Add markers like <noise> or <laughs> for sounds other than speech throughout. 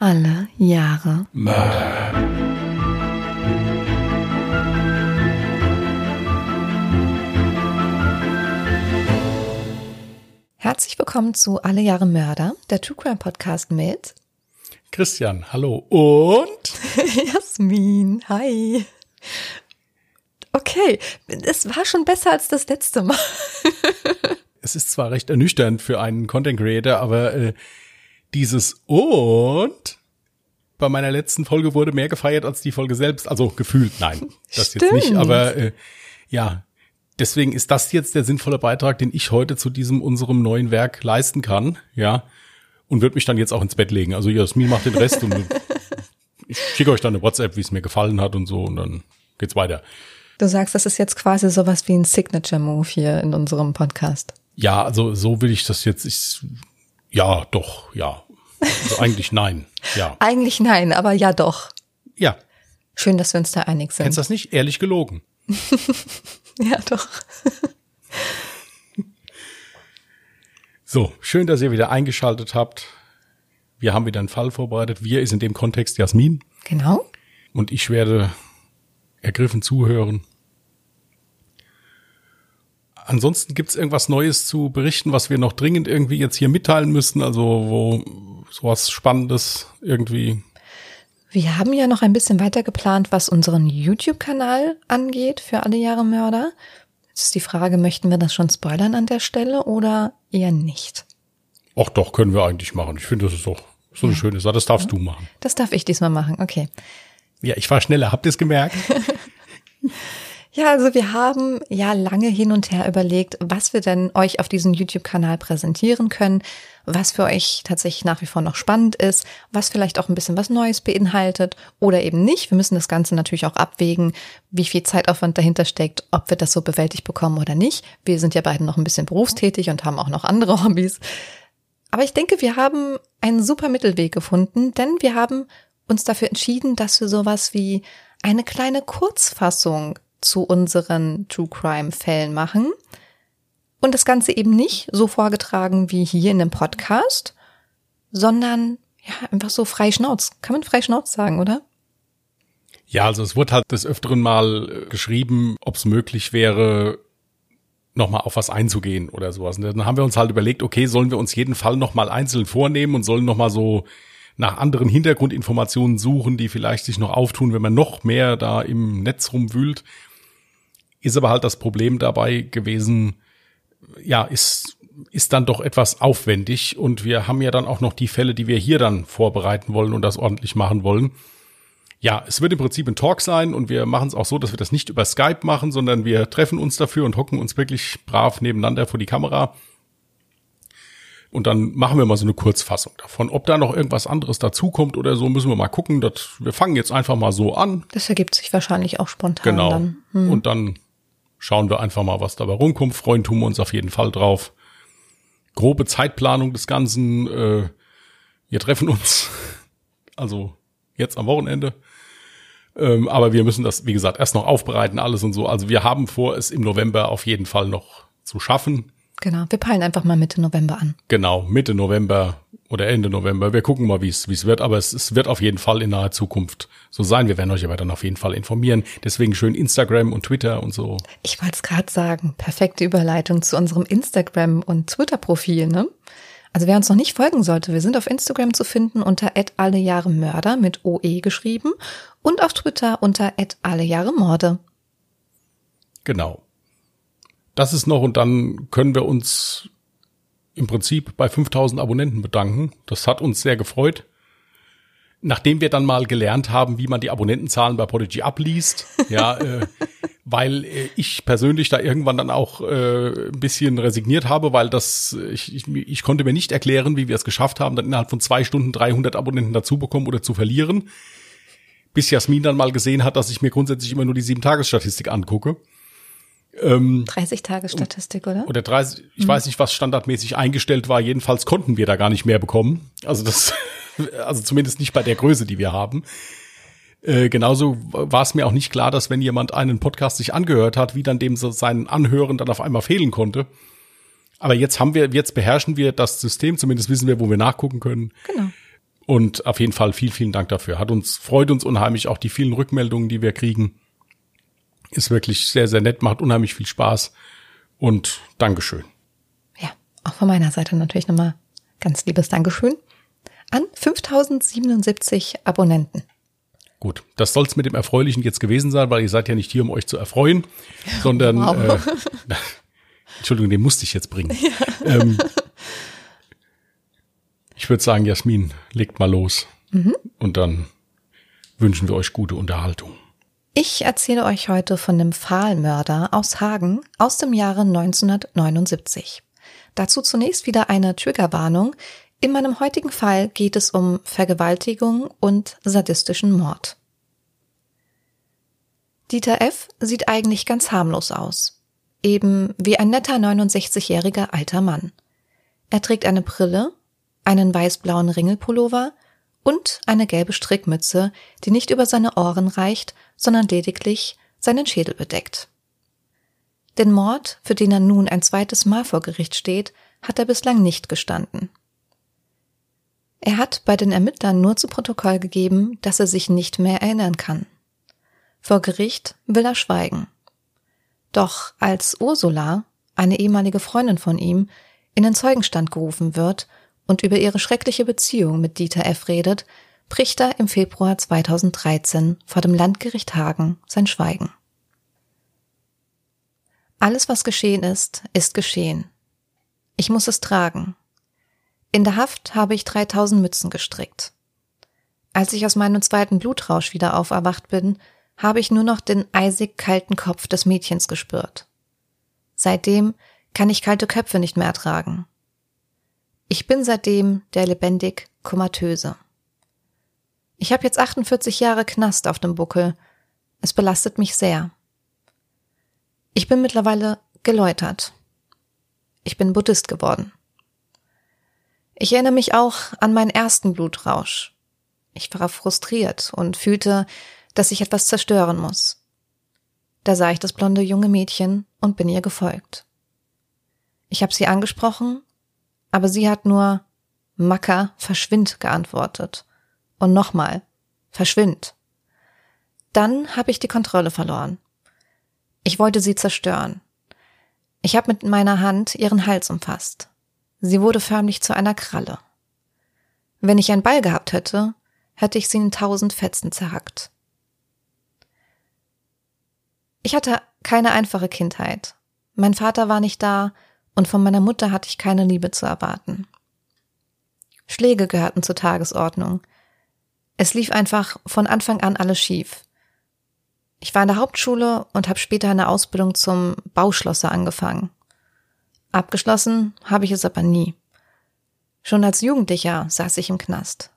Alle Jahre Mörder. Herzlich willkommen zu Alle Jahre Mörder, der True Crime Podcast mit Christian, hallo. Und? <laughs> Jasmin, hi. Okay, es war schon besser als das letzte Mal. <laughs> es ist zwar recht ernüchternd für einen Content Creator, aber äh, dieses und bei meiner letzten Folge wurde mehr gefeiert als die Folge selbst. Also gefühlt, nein, das Stimmt. jetzt nicht. Aber äh, ja, deswegen ist das jetzt der sinnvolle Beitrag, den ich heute zu diesem unserem neuen Werk leisten kann. Ja, und wird mich dann jetzt auch ins Bett legen. Also Jasmin macht den Rest und ich schicke euch dann eine WhatsApp, wie es mir gefallen hat und so und dann geht's weiter. Du sagst, das ist jetzt quasi sowas wie ein Signature-Move hier in unserem Podcast. Ja, also so will ich das jetzt. Ich, ja, doch, ja. Also eigentlich nein. Ja. Eigentlich nein, aber ja doch. Ja. Schön, dass wir uns da einig sind. Kennst du das nicht? Ehrlich gelogen. <laughs> Ja, doch. <laughs> So, schön, dass ihr wieder eingeschaltet habt. Wir haben wieder einen Fall vorbereitet. Wir ist in dem Kontext Jasmin Genau. und ich werde ergriffen zuhören. Ansonsten gibt's irgendwas Neues zu berichten, was wir noch dringend irgendwie jetzt hier mitteilen müssen, also wo sowas Spannendes irgendwie. Wir haben ja noch ein bisschen weiter geplant, was unseren YouTube-Kanal angeht für alle Jahre Mörder. Jetzt ist die Frage, möchten wir das schon spoilern an der Stelle oder eher nicht? Ach doch, können wir eigentlich machen. Ich finde, das ist doch so eine schöne Sache. Das darfst du machen. Das darf ich diesmal machen, okay. Ja, ich war schneller. Habt ihr es gemerkt? <laughs> Ja, also wir haben ja lange hin und her überlegt, was wir denn euch auf diesem YouTube-Kanal präsentieren können, was für euch tatsächlich nach wie vor noch spannend ist, was vielleicht auch ein bisschen was Neues beinhaltet oder eben nicht. Wir müssen das Ganze natürlich auch abwägen, wie viel Zeitaufwand dahinter steckt, ob wir das so bewältigt bekommen oder nicht. Wir sind ja beide noch ein bisschen berufstätig und haben auch noch andere <laughs> Hobbys. Aber ich denke, wir haben einen super Mittelweg gefunden, denn wir haben uns dafür entschieden, dass wir sowas wie eine kleine Kurzfassung zu unseren True Crime Fällen machen. Und das Ganze eben nicht so vorgetragen wie hier in dem Podcast, sondern ja, einfach so frei Schnauz. Kann man frei Schnauz sagen, oder? Ja, also es wurde halt des Öfteren mal äh, geschrieben, ob es möglich wäre, nochmal auf was einzugehen oder sowas. Und dann haben wir uns halt überlegt, okay, sollen wir uns jeden Fall nochmal einzeln vornehmen und sollen nochmal so nach anderen Hintergrundinformationen suchen, die vielleicht sich noch auftun, wenn man noch mehr da im Netz rumwühlt. Ist aber halt das Problem dabei gewesen, ja, ist, ist dann doch etwas aufwendig und wir haben ja dann auch noch die Fälle, die wir hier dann vorbereiten wollen und das ordentlich machen wollen. Ja, es wird im Prinzip ein Talk sein und wir machen es auch so, dass wir das nicht über Skype machen, sondern wir treffen uns dafür und hocken uns wirklich brav nebeneinander vor die Kamera. Und dann machen wir mal so eine Kurzfassung davon. Ob da noch irgendwas anderes dazukommt oder so, müssen wir mal gucken. Das, wir fangen jetzt einfach mal so an. Das ergibt sich wahrscheinlich auch spontan Genau. dann. Hm. Und dann schauen wir einfach mal, was dabei rumkommt. Freuen tun wir uns auf jeden Fall drauf. Grobe Zeitplanung des Ganzen. Äh, wir treffen uns. <laughs> Also jetzt am Wochenende. Ähm, aber wir müssen das, wie gesagt, erst noch aufbereiten, alles und so. Also wir haben vor, es im November auf jeden Fall noch zu schaffen. Genau, wir peilen einfach mal Mitte November an. Genau, Mitte November oder Ende November. Wir gucken mal, wie es wie es wird. Aber es, es wird auf jeden Fall in naher Zukunft so sein. Wir werden euch aber dann auf jeden Fall informieren. Deswegen schön Instagram und Twitter und so. Ich wollte es gerade sagen, perfekte Überleitung zu unserem Instagram- und Twitter-Profil, ne? Also wer uns noch nicht folgen sollte, wir sind auf Instagram zu finden unter @allejahremörder mit OE geschrieben und auf Twitter unter @allejahremorde. Genau. Das ist noch und dann können wir uns im Prinzip bei 5000 Abonnenten bedanken. Das hat uns sehr gefreut. Nachdem wir dann mal gelernt haben, wie man die Abonnentenzahlen bei Podigy abliest, <laughs> ja, äh, weil äh, ich persönlich da irgendwann dann auch äh, ein bisschen resigniert habe, weil das ich, ich, ich konnte mir nicht erklären, wie wir es geschafft haben, dann innerhalb von zwei Stunden 300 Abonnenten dazu bekommen oder zu verlieren. Bis Jasmin dann mal gesehen hat, dass ich mir grundsätzlich immer nur die sieben Tagesstatistik angucke. Ähm, 30 Tage Statistik, oder? oder 30, ich weiß nicht, was standardmäßig eingestellt war. Jedenfalls konnten wir da gar nicht mehr bekommen. Also das, <laughs> also zumindest nicht bei der Größe, die wir haben. Äh, genauso war es mir auch nicht klar, dass wenn jemand einen Podcast sich angehört hat, wie dann dem so seinen Anhören dann auf einmal fehlen konnte. Aber jetzt haben wir, jetzt beherrschen wir das System, zumindest wissen wir, wo wir nachgucken können. Genau. Und auf jeden Fall vielen, vielen Dank dafür. Hat uns, freut uns unheimlich auch die vielen Rückmeldungen, die wir kriegen. Ist wirklich sehr, sehr nett, macht unheimlich viel Spaß. Und Dankeschön. Ja, auch von meiner Seite natürlich nochmal ganz liebes Dankeschön an 5077 Abonnenten. Gut, das soll's mit dem Erfreulichen jetzt gewesen sein, weil ihr seid ja nicht hier, um euch zu erfreuen, sondern <laughs> wow. äh, <laughs> Entschuldigung, den musste ich jetzt bringen. <laughs> Ja. Ähm, ich würde sagen, Jasmin, legt mal los. Mhm. Und dann wünschen wir euch gute Unterhaltung. Ich erzähle euch heute von dem Pfahlmörder aus Hagen aus dem Jahre 1979. Dazu zunächst wieder eine Triggerwarnung. In meinem heutigen Fall geht es um Vergewaltigung und sadistischen Mord. Dieter F. sieht eigentlich ganz harmlos aus. Eben wie ein netter 69-jähriger alter Mann. Er trägt eine Brille, einen weiß-blauen Ringelpullover und eine gelbe Strickmütze, die nicht über seine Ohren reicht, sondern lediglich seinen Schädel bedeckt. Den Mord, für den er nun ein zweites Mal vor Gericht steht, hat er bislang nicht gestanden. Er hat bei den Ermittlern nur zu Protokoll gegeben, dass er sich nicht mehr erinnern kann. Vor Gericht will er schweigen. Doch als Ursula, eine ehemalige Freundin von ihm, in den Zeugenstand gerufen wird und über ihre schreckliche Beziehung mit Dieter F. redet, bricht er im Februar 2013 vor dem Landgericht Hagen sein Schweigen. Alles, was geschehen ist, ist geschehen. Ich muss es tragen. In der Haft habe ich 3000 Mützen gestrickt. Als ich aus meinem zweiten Blutrausch wieder auferwacht bin, habe ich nur noch den eisig kalten Kopf des Mädchens gespürt. Seitdem kann ich kalte Köpfe nicht mehr ertragen. Ich bin seitdem der lebendig komatöse. Ich habe jetzt 48 Jahre Knast auf dem Buckel. Es belastet mich sehr. Ich bin mittlerweile geläutert. Ich bin Buddhist geworden. Ich erinnere mich auch an meinen ersten Blutrausch. Ich war frustriert und fühlte, dass ich etwas zerstören muss. Da sah ich das blonde junge Mädchen und bin ihr gefolgt. Ich habe sie angesprochen aber sie hat nur Macker, verschwind geantwortet. Und nochmal, verschwind. Dann habe ich die Kontrolle verloren. Ich wollte sie zerstören. Ich habe mit meiner Hand ihren Hals umfasst. Sie wurde förmlich zu einer Kralle. Wenn ich einen Ball gehabt hätte, hätte ich sie in tausend Fetzen zerhackt. Ich hatte keine einfache Kindheit. Mein Vater war nicht da, und von meiner Mutter hatte ich keine Liebe zu erwarten. Schläge gehörten zur Tagesordnung. Es lief einfach von Anfang an alles schief. Ich war in der Hauptschule und habe später eine Ausbildung zum Bauschlosser angefangen. Abgeschlossen habe ich es aber nie. Schon als Jugendlicher saß ich im Knast.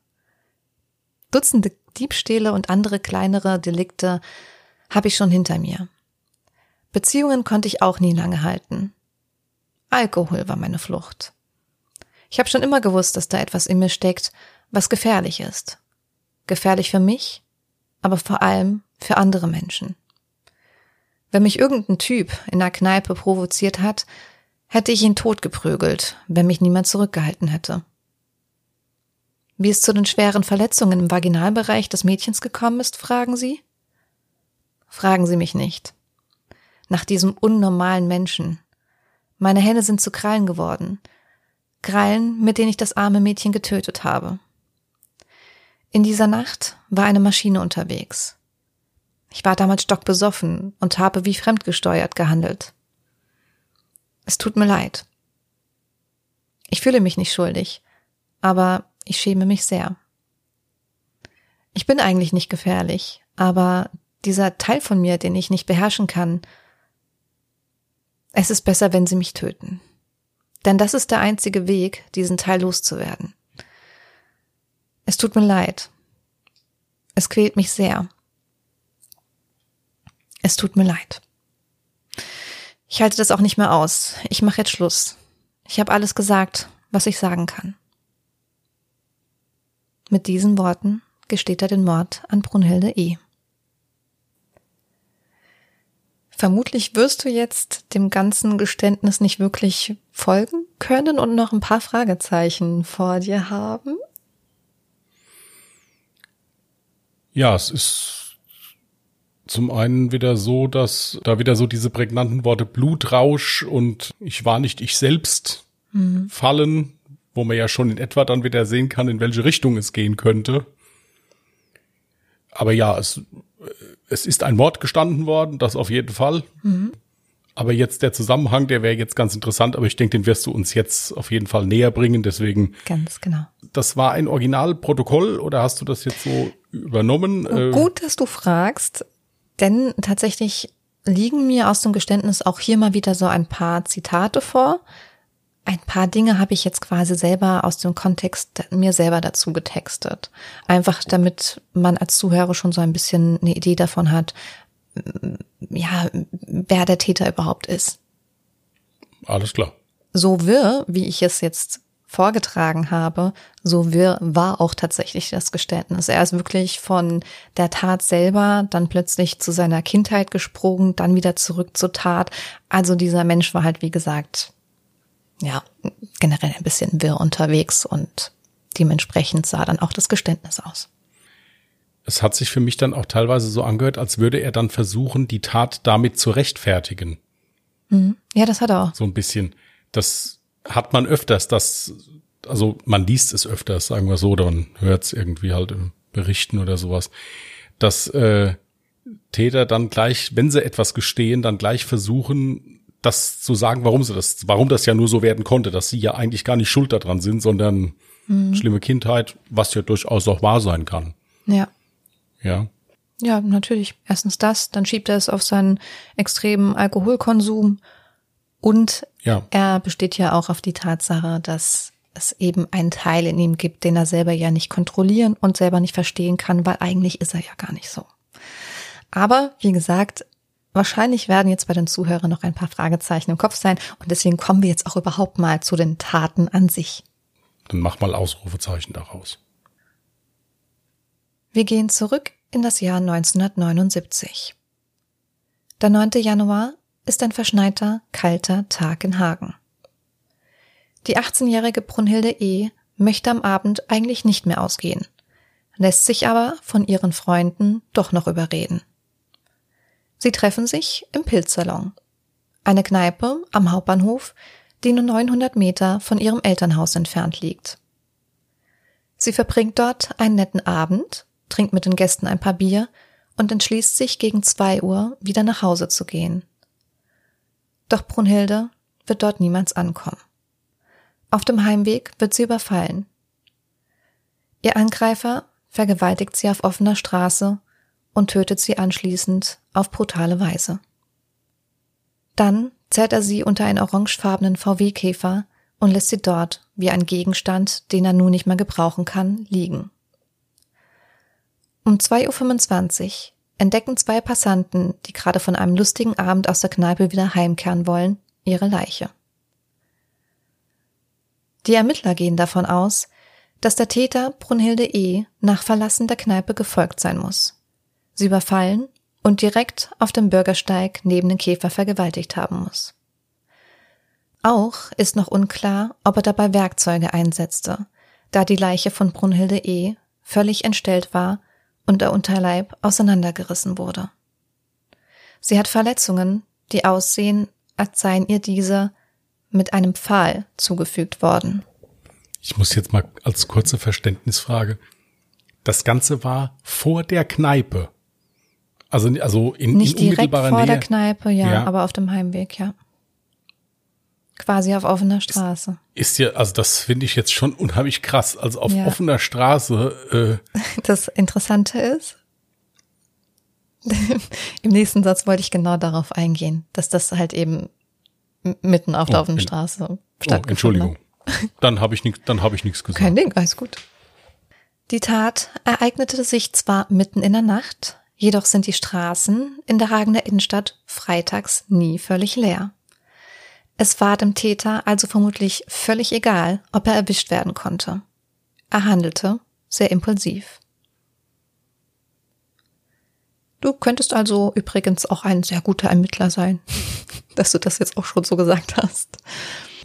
Dutzende Diebstähle und andere kleinere Delikte habe ich schon hinter mir. Beziehungen konnte ich auch nie lange halten. Alkohol war meine Flucht. Ich habe schon immer gewusst, dass da etwas in mir steckt, was gefährlich ist. Gefährlich für mich, aber vor allem für andere Menschen. Wenn mich irgendein Typ in der Kneipe provoziert hat, hätte ich ihn totgeprügelt, wenn mich niemand zurückgehalten hätte. Wie es zu den schweren Verletzungen im Vaginalbereich des Mädchens gekommen ist, fragen Sie? Fragen Sie mich nicht. Nach diesem unnormalen Menschen, meine Hände sind zu Krallen geworden. Krallen, mit denen ich das arme Mädchen getötet habe. In dieser Nacht war eine Maschine unterwegs. Ich war damals stockbesoffen und habe wie fremdgesteuert gehandelt. Es tut mir leid. Ich fühle mich nicht schuldig, aber ich schäme mich sehr. Ich bin eigentlich nicht gefährlich, aber dieser Teil von mir, den ich nicht beherrschen kann, es ist besser, wenn sie mich töten. Denn das ist der einzige Weg, diesen Teil loszuwerden. Es tut mir leid. Es quält mich sehr. Es tut mir leid. Ich halte das auch nicht mehr aus. Ich mache jetzt Schluss. Ich habe alles gesagt, was ich sagen kann. Mit diesen Worten gesteht er den Mord an Brunhilde E. Vermutlich wirst du jetzt dem ganzen Geständnis nicht wirklich folgen können und noch ein paar Fragezeichen vor dir haben. Ja, es ist zum einen wieder so, dass da wieder so diese prägnanten Worte Blutrausch und ich war nicht ich selbst mhm. fallen, wo man ja schon in etwa dann wieder sehen kann, in welche Richtung es gehen könnte. Aber ja, es, es ist ein Mord gestanden worden, das auf jeden Fall. Mhm. Aber jetzt der Zusammenhang, der wäre jetzt ganz interessant, aber ich denke, den wirst du uns jetzt auf jeden Fall näher bringen. Deswegen. Ganz genau. Das war ein Originalprotokoll oder hast du das jetzt so übernommen? Äh, gut, dass du fragst, denn tatsächlich liegen mir aus dem Geständnis auch hier mal wieder so ein paar Zitate vor. Ein paar Dinge habe ich jetzt quasi selber aus dem Kontext mir selber dazu getextet. Einfach damit man als Zuhörer schon so ein bisschen eine Idee davon hat, ja, wer der Täter überhaupt ist. Alles klar. So wirr, wie ich es jetzt vorgetragen habe, so wirr war auch tatsächlich das Geständnis. Er ist wirklich von der Tat selber dann plötzlich zu seiner Kindheit gesprungen, dann wieder zurück zur Tat. Also dieser Mensch war halt, wie gesagt, ja, generell ein bisschen wirr unterwegs und dementsprechend sah dann auch das Geständnis aus es hat sich für mich dann auch teilweise so angehört, als würde er dann versuchen, die Tat damit zu rechtfertigen. Mhm. Ja, das hat er auch. So ein bisschen. Das hat man öfters, das, also man liest es öfters, sagen wir so, oder man hört es irgendwie halt im Berichten oder sowas, dass äh, Täter dann gleich, wenn sie etwas gestehen, dann gleich versuchen, das zu sagen, warum sie das, warum das ja nur so werden konnte, dass sie ja eigentlich gar nicht schuld daran sind, sondern mhm. schlimme Kindheit, was ja durchaus auch wahr sein kann. Ja. Ja. Ja, natürlich. Erstens das, dann schiebt er es auf seinen extremen Alkoholkonsum und ja. er besteht ja auch auf die Tatsache, dass es eben einen Teil in ihm gibt, den er selber ja nicht kontrollieren und selber nicht verstehen kann, weil eigentlich ist er ja gar nicht so. Aber wie gesagt, wahrscheinlich werden jetzt bei den Zuhörern noch ein paar Fragezeichen im Kopf sein und deswegen kommen wir jetzt auch überhaupt mal zu den Taten an sich. Dann mach mal Ausrufezeichen daraus. Wir gehen zurück in das Jahr 1979. Der 9. Januar ist ein verschneiter, kalter Tag in Hagen. Die 18-jährige Brunhilde E. möchte am Abend eigentlich nicht mehr ausgehen, lässt sich aber von ihren Freunden doch noch überreden. Sie treffen sich im Pilzsalon, eine Kneipe am Hauptbahnhof, die nur 900 Meter von ihrem Elternhaus entfernt liegt. Sie verbringt dort einen netten Abend trinkt mit den Gästen ein paar Bier und entschließt sich gegen zwei Uhr wieder nach Hause zu gehen. Doch Brunhilde wird dort niemals ankommen. Auf dem Heimweg wird sie überfallen. Ihr Angreifer vergewaltigt sie auf offener Straße und tötet sie anschließend auf brutale Weise. Dann zerrt er sie unter einen orangefarbenen VW-Käfer und lässt sie dort, wie ein Gegenstand, den er nun nicht mehr gebrauchen kann, liegen. Um 2.25 Uhr entdecken zwei Passanten, die gerade von einem lustigen Abend aus der Kneipe wieder heimkehren wollen, ihre Leiche. Die Ermittler gehen davon aus, dass der Täter Brunhilde E. nach Verlassen der Kneipe gefolgt sein muss, sie überfallen und direkt auf dem Bürgersteig neben den Käfer vergewaltigt haben muss. Auch ist noch unklar, ob er dabei Werkzeuge einsetzte, da die Leiche von Brunhilde E. völlig entstellt war und der Unterleib auseinandergerissen wurde. Sie hat Verletzungen, die aussehen, als seien ihr diese mit einem Pfahl zugefügt worden. Ich muss jetzt mal als kurze Verständnisfrage. Das Ganze war vor der Kneipe. Also, also in, Nicht in direkt vor Nähe. der Kneipe, ja, ja, aber auf dem Heimweg, ja. Quasi auf offener Straße. Ist ja, also das finde ich jetzt schon unheimlich krass. Also auf ja. offener Straße. Äh <laughs> das Interessante ist, <laughs> im nächsten Satz wollte ich genau darauf eingehen, dass das halt eben mitten auf der oh, offenen Straße stattgefunden oh, Entschuldigung. <laughs> Dann habe ich nichts, dann habe ich nichts gesagt. Kein Ding, alles gut. Die Tat ereignete sich zwar mitten in der Nacht, jedoch sind die Straßen in der Hagener Innenstadt freitags nie völlig leer. Es war dem Täter also vermutlich völlig egal, ob er erwischt werden konnte. Er handelte sehr impulsiv. Du könntest also übrigens auch ein sehr guter Ermittler sein, <laughs> dass du das jetzt auch schon so gesagt hast.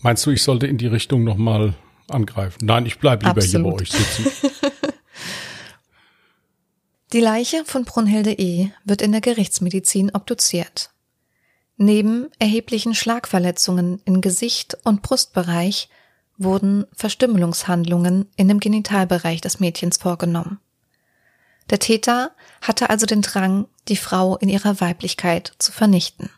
Meinst du, ich sollte in die Richtung nochmal angreifen? Nein, ich bleibe lieber Absolut. hier bei euch sitzen. <laughs> Die Leiche von Brunhilde E. wird in der Gerichtsmedizin obduziert. Neben erheblichen Schlagverletzungen in Gesicht und Brustbereich wurden Verstümmelungshandlungen in dem Genitalbereich des Mädchens vorgenommen. Der Täter hatte also den Drang, die Frau in ihrer Weiblichkeit zu vernichten.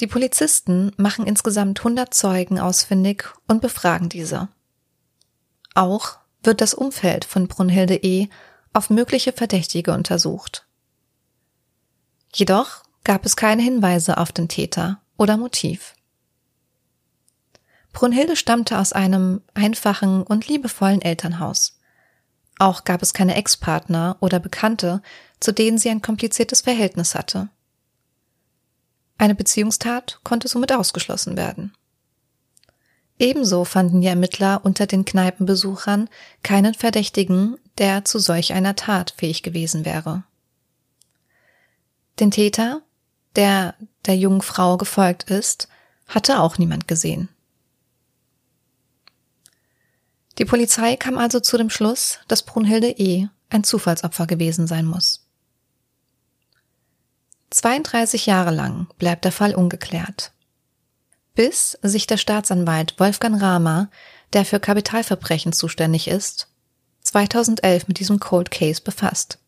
Die Polizisten machen insgesamt 100 Zeugen ausfindig und befragen diese. Auch wird das Umfeld von Brunhilde E. auf mögliche Verdächtige untersucht. Jedoch gab es keine Hinweise auf den Täter oder Motiv. Brunhilde stammte aus einem einfachen und liebevollen Elternhaus. Auch gab es keine Ex-Partner oder Bekannte, zu denen sie ein kompliziertes Verhältnis hatte. Eine Beziehungstat konnte somit ausgeschlossen werden. Ebenso fanden die Ermittler unter den Kneipenbesuchern keinen Verdächtigen, der zu solch einer Tat fähig gewesen wäre. Den Täter, der der jungen Frau gefolgt ist, hatte auch niemand gesehen. Die Polizei kam also zu dem Schluss, dass Brunhilde E. ein Zufallsopfer gewesen sein muss. 32 Jahre lang bleibt der Fall ungeklärt. Bis sich der Staatsanwalt Wolfgang Rama, der für Kapitalverbrechen zuständig ist, 2011 mit diesem Cold Case befasst.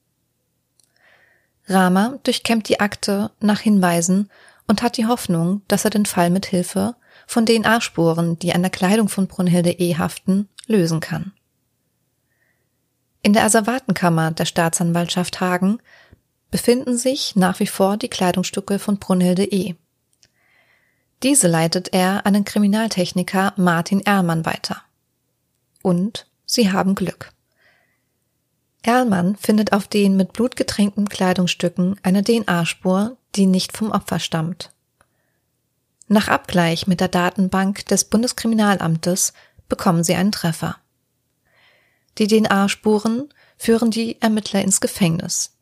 Rama durchkämmt die Akte nach Hinweisen und hat die Hoffnung, dass er den Fall mit Hilfe von DNA-Spuren, die an der Kleidung von Brunhilde E. haften, lösen kann. In der Asservatenkammer der Staatsanwaltschaft Hagen befinden sich nach wie vor die Kleidungsstücke von Brunhilde E. Diese leitet er an den Kriminaltechniker Martin Erlmann weiter. Und sie haben Glück. Erlmann findet auf den mit Blut getränkten Kleidungsstücken eine DNA-Spur, die nicht vom Opfer stammt. Nach Abgleich mit der Datenbank des Bundeskriminalamtes bekommen sie einen Treffer. Die DNA-Spuren führen die Ermittler ins Gefängnis.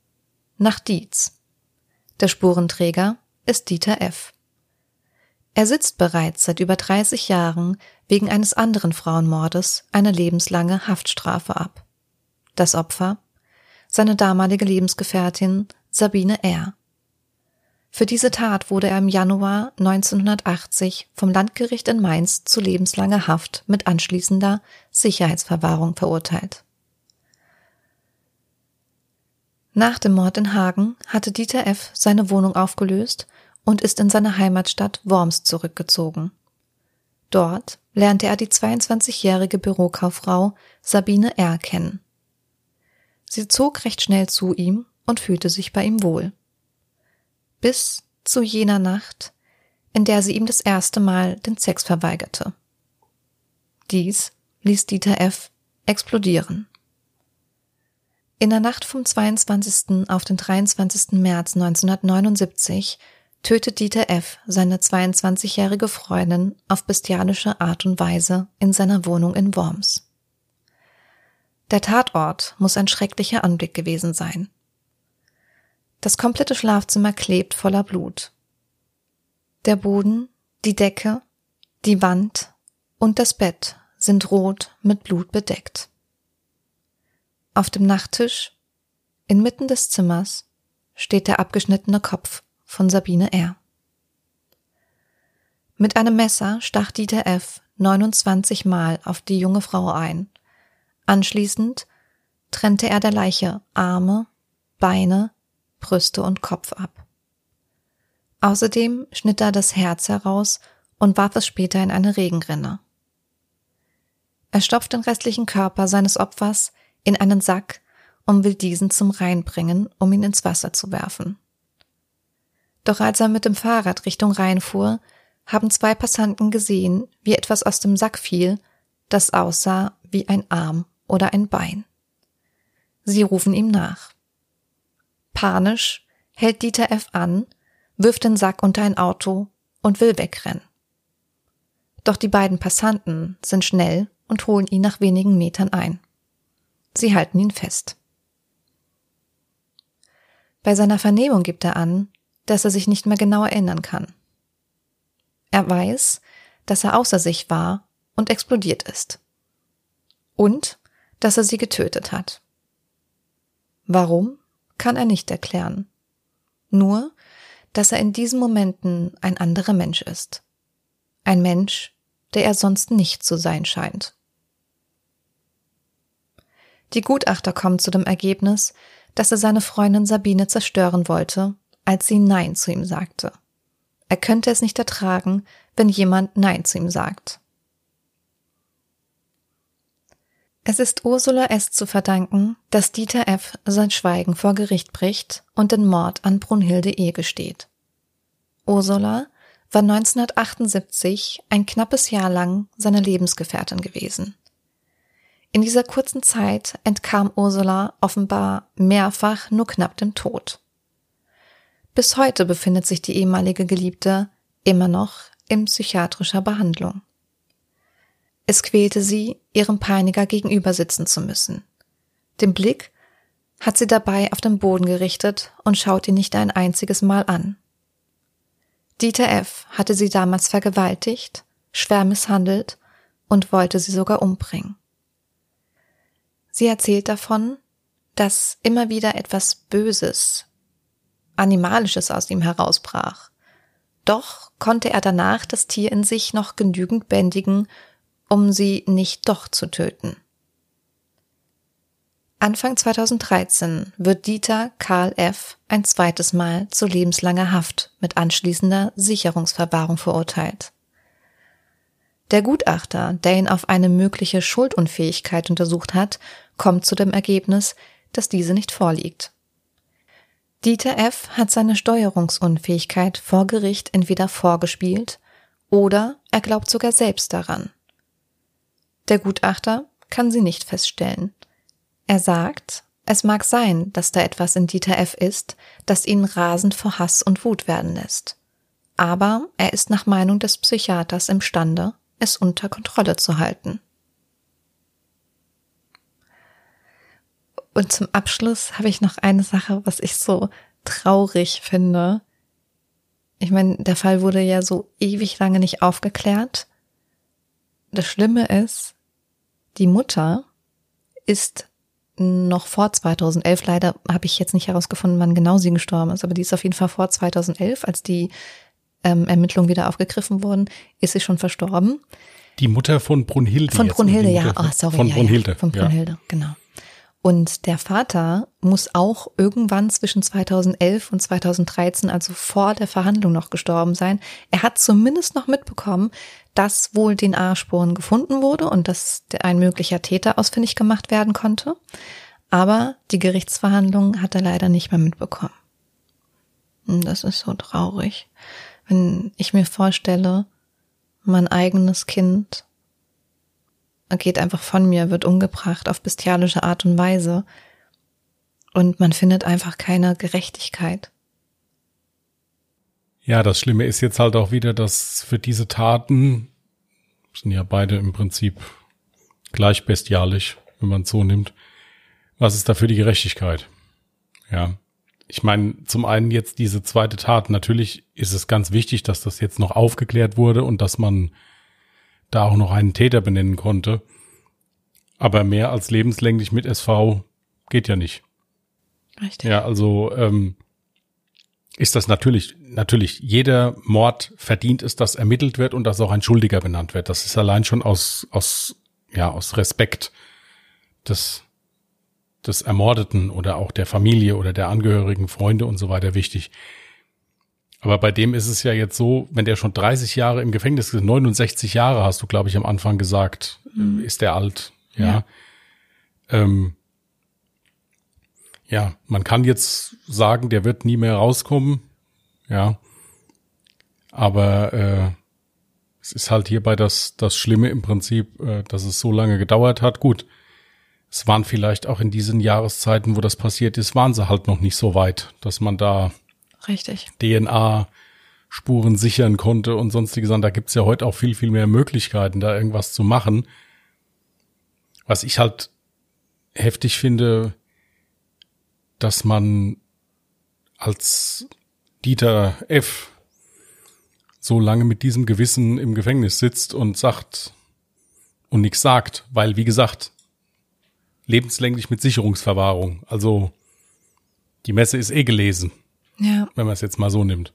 Nach Dietz. Der Spurenträger ist Dieter F. Er sitzt bereits seit über 30 Jahren wegen eines anderen Frauenmordes eine lebenslange Haftstrafe ab. Das Opfer? Seine damalige Lebensgefährtin Sabine R. Für diese Tat wurde er im Januar 1980 vom Landgericht in Mainz zu lebenslanger Haft mit anschließender Sicherheitsverwahrung verurteilt. Nach dem Mord in Hagen hatte Dieter F. seine Wohnung aufgelöst und ist in seine Heimatstadt Worms zurückgezogen. Dort lernte er die 22-jährige Bürokauffrau Sabine R. kennen. Sie zog recht schnell zu ihm und fühlte sich bei ihm wohl. Bis zu jener Nacht, in der sie ihm das erste Mal den Sex verweigerte. Dies ließ Dieter F. explodieren. In der Nacht vom 22. auf den 23. März 1979 tötet Dieter F. seine 22-jährige Freundin auf bestialische Art und Weise in seiner Wohnung in Worms. Der Tatort muss ein schrecklicher Anblick gewesen sein. Das komplette Schlafzimmer klebt voller Blut. Der Boden, die Decke, die Wand und das Bett sind rot mit Blut bedeckt. Auf dem Nachttisch, inmitten des Zimmers, steht der abgeschnittene Kopf von Sabine R. Mit einem Messer stach Dieter F. 29 Mal auf die junge Frau ein Anschließend trennte er der Leiche Arme, Beine, Brüste und Kopf ab. Außerdem schnitt er das Herz heraus und warf es später in eine Regenrinne. Er stopft den restlichen Körper seines Opfers in einen Sack und will diesen zum Rhein bringen, um ihn ins Wasser zu werfen. Doch als er mit dem Fahrrad Richtung Rhein fuhr, haben zwei Passanten gesehen, wie etwas aus dem Sack fiel, das aussah wie ein Arm oder ein Bein. Sie rufen ihm nach. Panisch hält Dieter F. an, wirft den Sack unter ein Auto und will wegrennen. Doch die beiden Passanten sind schnell und holen ihn nach wenigen Metern ein. Sie halten ihn fest. Bei seiner Vernehmung gibt er an, dass er sich nicht mehr genau erinnern kann. Er weiß, dass er außer sich war und explodiert ist. Und dass er sie getötet hat. Warum, kann er nicht erklären. Nur, dass er in diesen Momenten ein anderer Mensch ist. Ein Mensch, der er sonst nicht zu sein scheint. Die Gutachter kommen zu dem Ergebnis, dass er seine Freundin Sabine zerstören wollte, als sie Nein zu ihm sagte. Er könnte es nicht ertragen, wenn jemand Nein zu ihm sagt. Es ist Ursula S. zu verdanken, dass Dieter F. sein Schweigen vor Gericht bricht und den Mord an Brunhilde E. gesteht. Ursula war 1978 ein knappes Jahr lang seine Lebensgefährtin gewesen. In dieser kurzen Zeit entkam Ursula offenbar mehrfach nur knapp dem Tod. Bis heute befindet sich die ehemalige Geliebte immer noch in psychiatrischer Behandlung. Es quälte sie, ihrem Peiniger gegenüber sitzen zu müssen. Den Blick hat sie dabei auf den Boden gerichtet und schaut ihn nicht ein einziges Mal an. Dieter F. hatte sie damals vergewaltigt, schwer misshandelt und wollte sie sogar umbringen. Sie erzählt davon, dass immer wieder etwas Böses, Animalisches aus ihm herausbrach. Doch konnte er danach das Tier in sich noch genügend bändigen, um sie nicht doch zu töten. Anfang 2013 wird Dieter Karl F. ein zweites Mal zu lebenslanger Haft mit anschließender Sicherungsverwahrung verurteilt. Der Gutachter, der ihn auf eine mögliche Schuldunfähigkeit untersucht hat, kommt zu dem Ergebnis, dass diese nicht vorliegt. Dieter F. hat seine Steuerungsunfähigkeit vor Gericht entweder vorgespielt oder er glaubt sogar selbst daran. Der Gutachter kann sie nicht feststellen. Er sagt, es mag sein, dass da etwas in Dieter F. ist, das ihn rasend vor Hass und Wut werden lässt. Aber er ist nach Meinung des Psychiaters imstande, es unter Kontrolle zu halten. Und zum Abschluss habe ich noch eine Sache, was ich so traurig finde. Ich meine, der Fall wurde ja so ewig lange nicht aufgeklärt. Das Schlimme ist, die Mutter ist noch vor 2011, leider habe ich jetzt nicht herausgefunden, wann genau sie gestorben ist, aber die ist auf jeden Fall vor 2011, als die ähm, Ermittlungen wieder aufgegriffen wurden, ist sie schon verstorben. Die Mutter von Brunhilde. Von Brunhilde, ja. Oh, sorry. Von ja, Brunhilde. Ja, von Brunhilde, ja. genau. Und der Vater muss auch irgendwann zwischen 2011 und 2013, also vor der Verhandlung noch gestorben sein. Er hat zumindest noch mitbekommen, dass wohl DNA-Spuren gefunden wurde und dass ein möglicher Täter ausfindig gemacht werden konnte. Aber die Gerichtsverhandlung hat er leider nicht mehr mitbekommen. Und das ist so traurig. Wenn ich mir vorstelle, mein eigenes Kind geht einfach von mir, wird umgebracht auf bestialische Art und Weise. Und man findet einfach keine Gerechtigkeit. Ja, das Schlimme ist jetzt halt auch wieder, dass für diese Taten sind ja beide im Prinzip gleich bestialisch, wenn man es so nimmt. Was ist dafür die Gerechtigkeit? Ja. Ich meine, zum einen jetzt diese zweite Tat. Natürlich ist es ganz wichtig, dass das jetzt noch aufgeklärt wurde und dass man da auch noch einen Täter benennen konnte. Aber mehr als lebenslänglich mit SV geht ja nicht. Richtig. Ja, also ähm, ist das natürlich, natürlich, jeder Mord verdient es, dass ermittelt wird und dass auch ein Schuldiger benannt wird. Das ist allein schon aus, aus, ja, aus Respekt des, des Ermordeten oder auch der Familie oder der Angehörigen, Freunde und so weiter wichtig. Aber bei dem ist es ja jetzt so, wenn der schon 30 Jahre im Gefängnis ist, 69 Jahre hast du, glaube ich, am Anfang gesagt, mhm. ist der alt, ja. Ja. Ähm, ja, man kann jetzt sagen, der wird nie mehr rauskommen, ja. Aber äh, es ist halt hierbei das, das Schlimme im Prinzip, äh, dass es so lange gedauert hat. Gut, es waren vielleicht auch in diesen Jahreszeiten, wo das passiert ist, waren sie halt noch nicht so weit, dass man da Richtig. DNA-Spuren sichern konnte und sonstige Sachen. Da gibt's ja heute auch viel, viel mehr Möglichkeiten, da irgendwas zu machen. Was ich halt heftig finde, dass man als Dieter F. so lange mit diesem Gewissen im Gefängnis sitzt und sagt und nichts sagt, weil, wie gesagt, lebenslänglich mit Sicherungsverwahrung. Also Die Messe ist eh gelesen. Ja. Wenn man es jetzt mal so nimmt.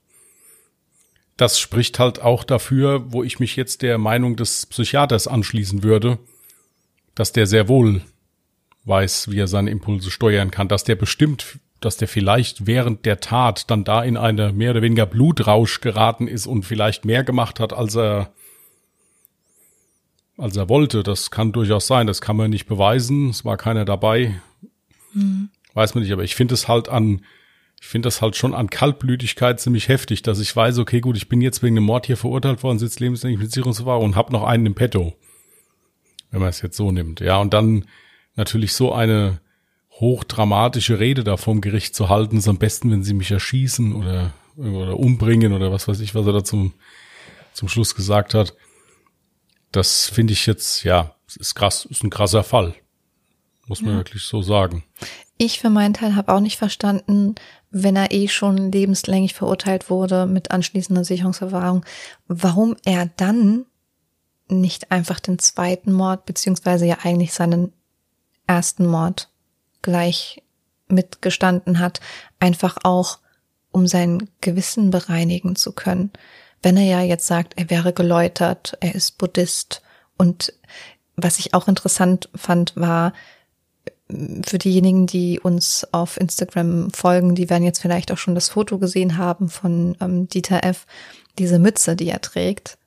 Das spricht halt auch dafür, wo ich mich jetzt der Meinung des Psychiaters anschließen würde, dass der sehr wohl weiß, wie er seine Impulse steuern kann, dass der bestimmt, dass der vielleicht während der Tat dann da in eine mehr oder weniger Blutrausch geraten ist und vielleicht mehr gemacht hat, als er als er wollte. Das kann durchaus sein. Das kann man nicht beweisen. Es war keiner dabei. Mhm. Weiß man nicht. Aber ich finde es halt an, ich finde das halt schon an Kaltblütigkeit ziemlich heftig, dass ich weiß, okay, gut, ich bin jetzt wegen dem Mord hier verurteilt worden, sitze lebenslänglich mit Sicherungsverwahrung und habe noch einen im Petto. Wenn man es jetzt so nimmt. Ja, und dann natürlich so eine hochdramatische Rede da vom Gericht zu halten, ist am besten, wenn sie mich erschießen oder, oder umbringen oder was weiß ich, was er da zum, zum Schluss gesagt hat. Das finde ich jetzt, ja, ist krass, ist ein krasser Fall. Muss man ja. wirklich so sagen. Ich für meinen Teil habe auch nicht verstanden, wenn er eh schon lebenslänglich verurteilt wurde mit anschließender Sicherungsverwahrung, warum er dann nicht einfach den zweiten Mord beziehungsweise ja eigentlich seinen ersten Mord gleich mitgestanden hat, einfach auch um sein Gewissen bereinigen zu können. Wenn er ja jetzt sagt, er wäre geläutert, er ist Buddhist und was ich auch interessant fand, war, für diejenigen, die uns auf Instagram folgen, die werden jetzt vielleicht auch schon das Foto gesehen haben von ähm, Dieter F., diese Mütze, die er trägt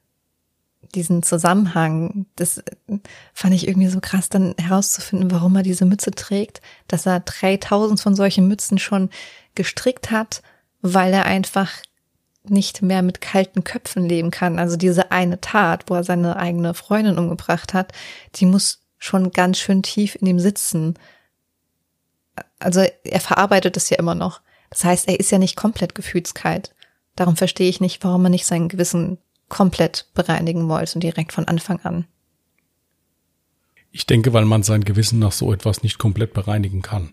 diesen Zusammenhang, das fand ich irgendwie so krass, dann herauszufinden, warum er diese Mütze trägt, dass er 3000 von solchen Mützen schon gestrickt hat, weil er einfach nicht mehr mit kalten Köpfen leben kann. Also diese eine Tat, wo er seine eigene Freundin umgebracht hat, die muss schon ganz schön tief in ihm sitzen. Also er verarbeitet es ja immer noch. Das heißt, er ist ja nicht komplett gefühlskalt. Darum verstehe ich nicht, warum er nicht sein Gewissen komplett bereinigen wollt und direkt von Anfang an? Ich denke, weil man sein Gewissen nach so etwas nicht komplett bereinigen kann.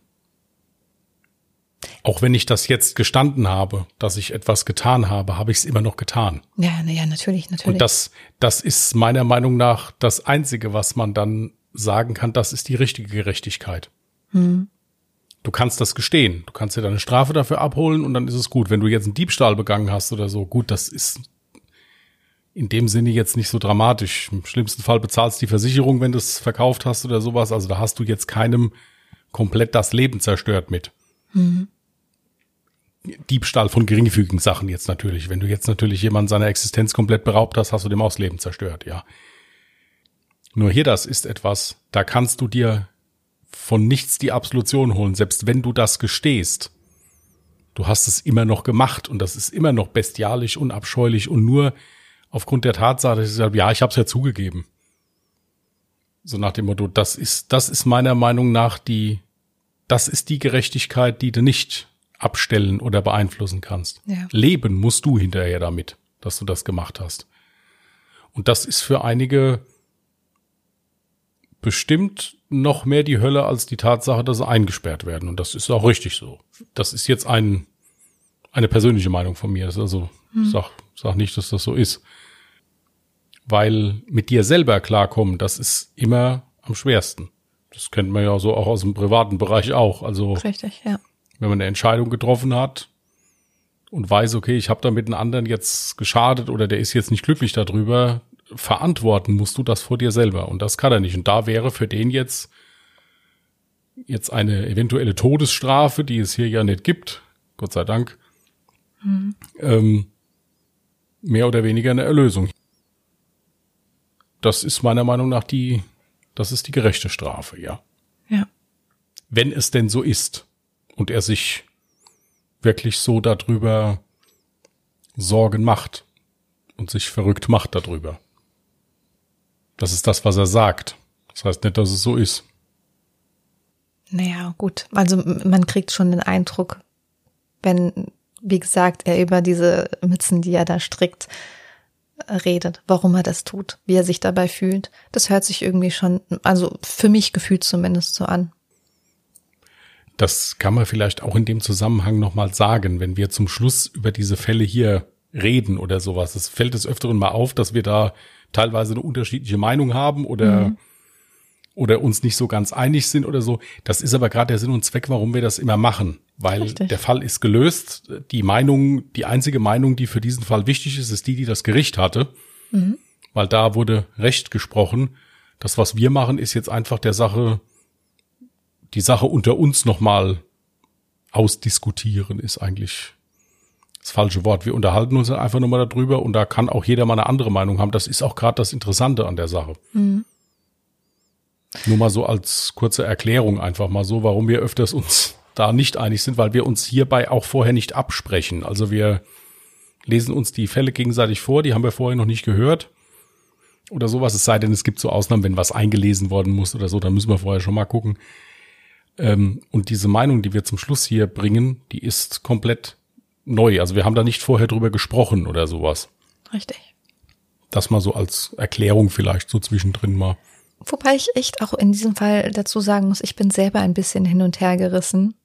Auch wenn ich das jetzt gestanden habe, dass ich etwas getan habe, habe ich es immer noch getan. Ja, ja, natürlich, natürlich. Und das, das ist meiner Meinung nach das Einzige, was man dann sagen kann, das ist die richtige Gerechtigkeit. Hm. Du kannst das gestehen. Du kannst dir deine Strafe dafür abholen und dann ist es gut. Wenn du jetzt einen Diebstahl begangen hast oder so, gut, das ist in dem Sinne jetzt nicht so dramatisch. Im schlimmsten Fall bezahlst die Versicherung, wenn du es verkauft hast oder sowas. Also da hast du jetzt keinem komplett das Leben zerstört mit. Mhm. Diebstahl von geringfügigen Sachen jetzt natürlich. Wenn du jetzt natürlich jemand seiner Existenz komplett beraubt hast, hast du dem auch das Leben zerstört, ja. Nur hier das ist etwas, da kannst du dir von nichts die Absolution holen, selbst wenn du das gestehst. Du hast es immer noch gemacht und das ist immer noch bestialisch und abscheulich und nur aufgrund der Tatsache, dass ich sage, ja, ich habe es ja zugegeben. So nach dem Motto, das ist, das ist meiner Meinung nach die, das ist die Gerechtigkeit, die du nicht abstellen oder beeinflussen kannst. Ja. Leben musst du hinterher damit, dass du das gemacht hast. Und das ist für einige bestimmt noch mehr die Hölle als die Tatsache, dass sie eingesperrt werden. Und das ist auch richtig so. Das ist jetzt ein, eine persönliche Meinung von mir. Also, hm. sag, sag nicht, dass das so ist weil mit dir selber klarkommen, das ist immer am schwersten. Das kennt man ja so auch aus dem privaten Bereich auch. Also Richtig, ja. wenn man eine Entscheidung getroffen hat und weiß, okay, ich habe damit einen anderen jetzt geschadet oder der ist jetzt nicht glücklich darüber, verantworten musst du das vor dir selber und das kann er nicht. Und da wäre für den jetzt jetzt eine eventuelle Todesstrafe, die es hier ja nicht gibt, Gott sei Dank, mhm. ähm, mehr oder weniger eine Erlösung das ist meiner Meinung nach die, das ist die gerechte Strafe, ja. Ja. Wenn es denn so ist und er sich wirklich so darüber Sorgen macht und sich verrückt macht darüber. Das ist das, was er sagt. Das heißt nicht, dass es so ist. Naja, gut. Also man kriegt schon den Eindruck, wenn, wie gesagt, er über diese Mützen, die er da strickt, redet, warum er das tut, wie er sich dabei fühlt. Das hört sich irgendwie schon, also für mich gefühlt zumindest so an. Das kann man vielleicht auch in dem Zusammenhang nochmal sagen, wenn wir zum Schluss über diese Fälle hier reden oder sowas. Es fällt des Öfteren mal auf, dass wir da teilweise eine unterschiedliche Meinung haben oder, mhm. oder uns nicht so ganz einig sind oder so. Das ist aber gerade der Sinn und Zweck, warum wir das immer machen. Weil Richtig. der Fall ist gelöst. Die Meinung, die einzige Meinung, die für diesen Fall wichtig ist, ist die, die das Gericht hatte. Weil da wurde Recht gesprochen. Das, was wir machen, ist jetzt einfach der Sache, die Sache unter uns nochmal ausdiskutieren, ist eigentlich das falsche Wort. Wir unterhalten uns einfach nur mal darüber und da kann auch jeder mal eine andere Meinung haben. Das ist auch gerade das Interessante an der Sache. Nur mal so als kurze Erklärung einfach mal so, warum wir öfters uns da nicht einig sind, weil wir uns hierbei auch vorher nicht absprechen. Also wir lesen uns die Fälle gegenseitig vor, die haben wir vorher noch nicht gehört oder sowas. Es sei denn, es gibt so Ausnahmen, wenn was eingelesen worden muss oder so, dann müssen wir vorher schon mal gucken. Ähm, und diese Meinung, die wir zum Schluss hier bringen, die ist komplett neu. Also wir haben da nicht vorher drüber gesprochen oder sowas. Richtig. Das mal so als Erklärung vielleicht so zwischendrin mal. Wobei ich echt auch in diesem Fall dazu sagen muss, ich bin selber ein bisschen hin und her gerissen,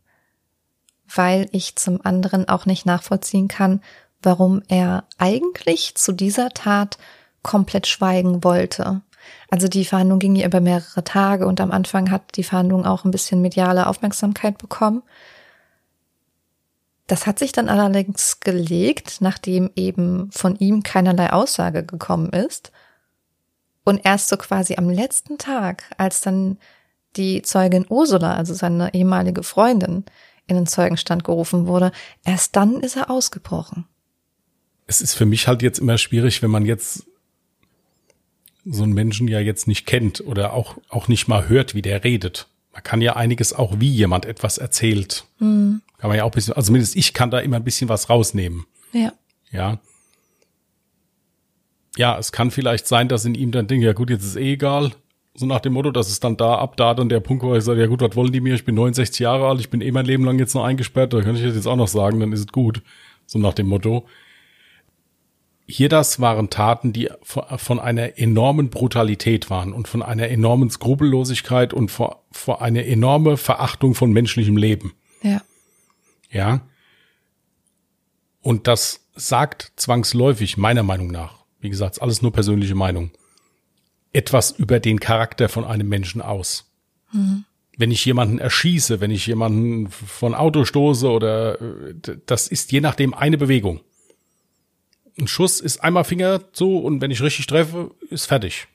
weil ich zum anderen auch nicht nachvollziehen kann, warum er eigentlich zu dieser Tat komplett schweigen wollte. Also die Verhandlung ging ja über mehrere Tage und am Anfang hat die Verhandlung auch ein bisschen mediale Aufmerksamkeit bekommen. Das hat sich dann allerdings gelegt, nachdem eben von ihm keinerlei Aussage gekommen ist. Und erst so quasi am letzten Tag, als dann die Zeugin Ursula, also seine ehemalige Freundin, in den Zeugenstand gerufen wurde, erst dann ist er ausgebrochen. Es ist für mich halt jetzt immer schwierig, wenn man jetzt so einen Menschen ja jetzt nicht kennt oder auch, auch nicht mal hört, wie der redet. Man kann ja einiges auch, wie jemand etwas erzählt. Kann man ja auch ein bisschen, also zumindest ich kann da immer ein bisschen was rausnehmen. Ja. Ja. Ja, es kann vielleicht sein, dass in ihm dann Dinge, ja gut, jetzt ist eh egal. So nach dem Motto, dass es dann da, ab da dann der Punkt, wo ich sage, ja gut, was wollen die mir? Ich bin 69 Jahre alt, ich bin eh mein Leben lang jetzt noch eingesperrt, da könnte ich das jetzt auch noch sagen, dann ist es gut. So nach dem Motto. Hier das waren Taten, die von einer enormen Brutalität waren und von einer enormen Skrupellosigkeit und vor, vor eine enorme Verachtung von menschlichem Leben. Ja. Ja. Und das sagt zwangsläufig, meiner Meinung nach, wie gesagt, alles nur persönliche Meinung, etwas über den Charakter von einem Menschen aus. Wenn ich jemanden erschieße, wenn ich jemanden von Auto stoße oder äh, das ist je nachdem eine Bewegung. Ein Schuss ist einmal Finger zu und wenn ich richtig treffe, ist fertig.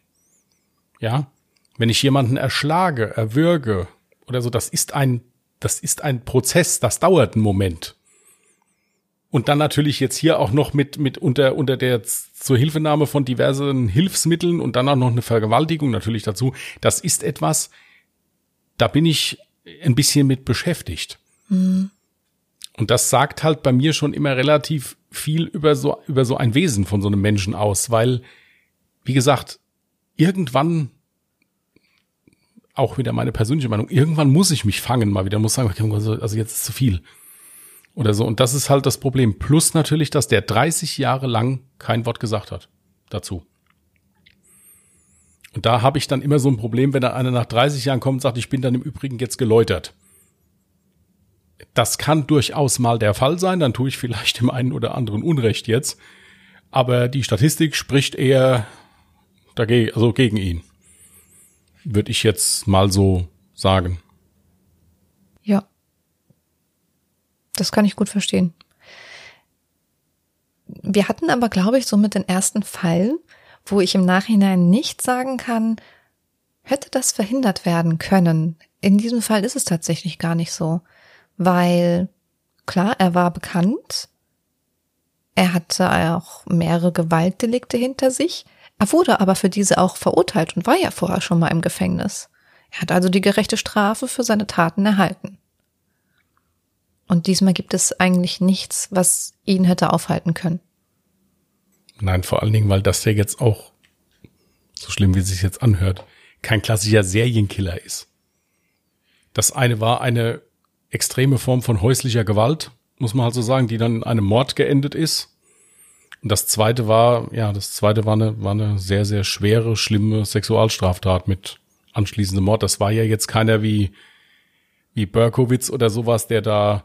Ja. Wenn ich jemanden erschlage, erwürge oder so, das ist ein, das ist ein Prozess, das dauert einen Moment. Und dann natürlich jetzt hier auch noch mit, mit unter, unter der zur Hilfenahme von diversen Hilfsmitteln und dann auch noch eine Vergewaltigung natürlich dazu. Das ist etwas, da bin ich ein bisschen mit beschäftigt. Und das sagt halt bei mir schon immer relativ viel über so, über so ein Wesen von so einem Menschen aus, weil, wie gesagt, irgendwann, auch wieder meine persönliche Meinung, irgendwann muss ich mich fangen, mal wieder, muss sagen, also also jetzt ist zu viel. Oder so. Und das ist halt das Problem. Plus natürlich, dass der 30 Jahre lang kein Wort gesagt hat dazu. Und da habe ich dann immer so ein Problem, wenn dann einer nach 30 Jahren kommt und sagt, ich bin dann im Übrigen jetzt geläutert. Das kann durchaus mal der Fall sein, dann tue ich vielleicht dem einen oder anderen Unrecht jetzt. Aber die Statistik spricht eher dagegen, also gegen ihn. Würde ich jetzt mal so sagen. Ja. Das kann ich gut verstehen. Wir hatten aber, glaube ich, somit den ersten Fall, wo ich im Nachhinein nicht sagen kann, hätte das verhindert werden können. In diesem Fall ist es tatsächlich gar nicht so, weil klar, er war bekannt, er hatte auch mehrere Gewaltdelikte hinter sich, er wurde aber für diese auch verurteilt und war ja vorher schon mal im Gefängnis. Er hat also die gerechte Strafe für seine Taten erhalten. Und diesmal gibt es eigentlich nichts, was ihn hätte aufhalten können. Nein, vor allen Dingen, weil das ja jetzt auch, so schlimm wie es sich jetzt anhört, kein klassischer Serienkiller ist. Das eine war eine extreme Form von häuslicher Gewalt, muss man halt so sagen, die dann in einem Mord geendet ist. Und das zweite war, ja, das zweite war eine, war eine sehr, sehr schwere, schlimme Sexualstraftat mit anschließendem Mord. Das war ja jetzt keiner wie, wie Berkowitz oder sowas, der da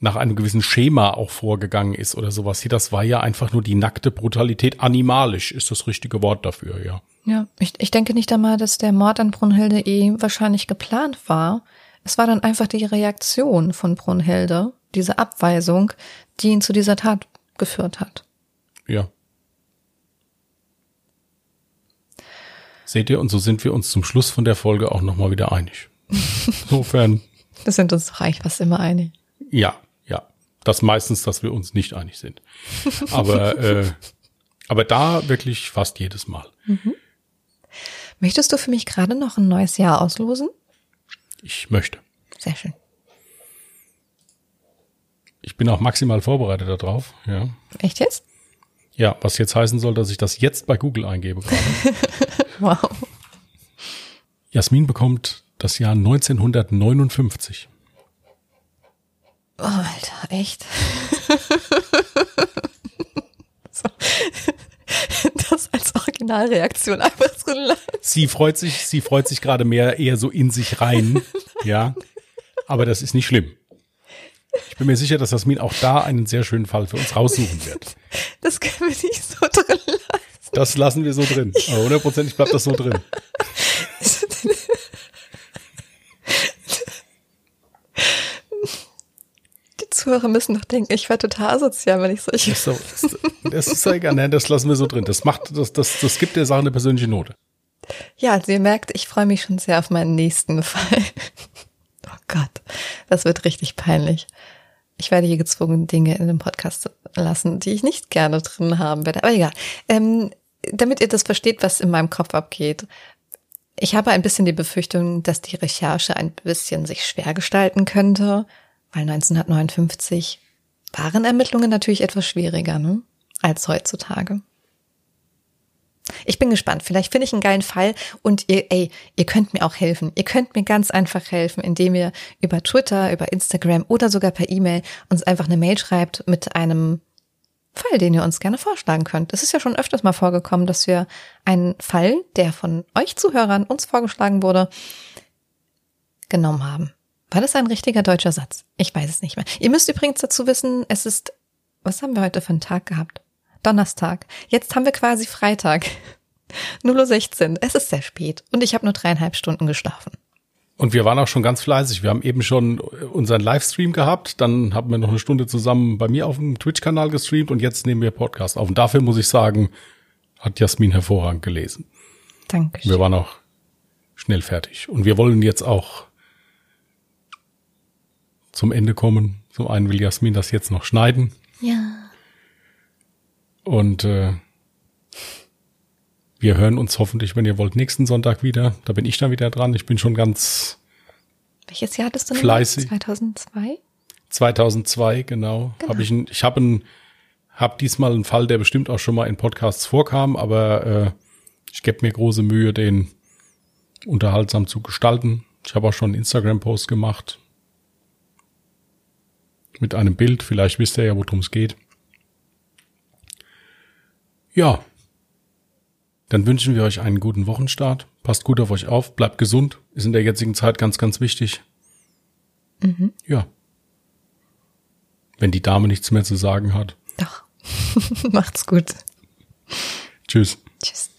nach einem gewissen Schema auch vorgegangen ist oder sowas. Hier, das war ja einfach nur die nackte Brutalität. Animalisch ist das richtige Wort dafür, ja. Ja, ich, ich denke nicht einmal, dass der Mord an Brunhilde eh wahrscheinlich geplant war. Es war dann einfach die Reaktion von Brunhilde, diese Abweisung, die ihn zu dieser Tat geführt hat. Ja. Seht ihr, und so sind wir uns zum Schluss von der Folge auch nochmal wieder einig. <laughs> Insofern. Wir sind uns doch eigentlich fast immer einig. Ja, ja. Das meistens, dass wir uns nicht einig sind. <laughs> Aber, äh, aber da wirklich fast jedes Mal. Mhm. Möchtest du für mich gerade noch ein neues Jahr auslosen? Ich möchte. Sehr schön. Ich bin auch maximal vorbereitet darauf, ja. Echt jetzt? Ja, was jetzt heißen soll, dass ich das jetzt bei Google eingebe gerade. <laughs> wow. Jasmin bekommt das Jahr 1959. Oh, Alter, echt? <laughs> als Originalreaktion einfach so leid. Sie freut sich, sie freut sich gerade mehr eher so in sich rein, <laughs> ja. Aber das ist nicht schlimm. Ich bin mir sicher, dass Jasmin auch da einen sehr schönen Fall für uns raussuchen wird. Das können wir nicht so drin lassen. Das lassen wir so drin. Hundertprozentig bleibt das so drin. <laughs> Die Zuhörer müssen doch denken, ich wäre total asozial, wenn ich solche. Das ist, so, das ist egal, nein, das lassen wir so drin. Das macht, das, das, das gibt der Sache eine persönliche Note. Ja, also ihr merkt, ich freue mich schon sehr auf meinen nächsten <laughs> Fall. Oh Gott, das wird richtig peinlich. Ich werde hier gezwungen, Dinge in dem Podcast zu lassen, die ich nicht gerne drin haben werde. Aber egal. Ähm, damit ihr das versteht, was in meinem Kopf abgeht. Ich habe ein bisschen die Befürchtung, dass die Recherche ein bisschen sich schwer gestalten könnte, weil 1959 waren Ermittlungen natürlich etwas schwieriger ne? als heutzutage. Ich bin gespannt. Vielleicht finde ich einen geilen Fall und ihr, ey, ihr könnt mir auch helfen. Ihr könnt mir ganz einfach helfen, indem ihr über Twitter, über Instagram oder sogar per E-Mail uns einfach eine Mail schreibt mit einem Fall, den ihr uns gerne vorschlagen könnt. Es ist ja schon öfters mal vorgekommen, dass wir einen Fall, der von euch Zuhörern uns vorgeschlagen wurde, genommen haben. War das ein richtiger deutscher Satz? Ich weiß es nicht mehr. Ihr müsst übrigens dazu wissen, es ist, was haben wir heute für einen Tag gehabt? Donnerstag. Jetzt haben wir quasi Freitag. <laughs> 0.16 Uhr. Es ist sehr spät und ich habe nur dreieinhalb Stunden geschlafen. Und wir waren auch schon ganz fleißig. Wir haben eben schon unseren Livestream gehabt, dann haben wir noch eine Stunde zusammen bei mir auf dem Twitch-Kanal gestreamt und jetzt nehmen wir Podcast auf. Und dafür muss ich sagen, hat Jasmin hervorragend gelesen. Danke. Wir waren auch schnell fertig. Und wir wollen jetzt auch zum Ende kommen. Zum einen will Jasmin das jetzt noch schneiden. Ja. Und äh, wir hören uns hoffentlich, wenn ihr wollt, nächsten Sonntag wieder. Da bin ich dann wieder dran. Ich bin schon ganz Welches Jahr hattest du fleißig. 2002? 2002, genau. genau. Hab ich ein, ich habe ein, hab diesmal einen Fall, der bestimmt auch schon mal in Podcasts vorkam, aber äh, ich gebe mir große Mühe, den unterhaltsam zu gestalten. Ich habe auch schon einen Instagram-Post gemacht mit einem Bild. Vielleicht wisst ihr ja, worum es geht. Ja. Dann wünschen wir euch einen guten Wochenstart. Passt gut auf euch auf. Bleibt gesund. Ist in der jetzigen Zeit ganz, ganz wichtig. Mhm. Ja. Wenn die Dame nichts mehr zu sagen hat. Doch. <laughs> Macht's gut. Tschüss. Tschüss.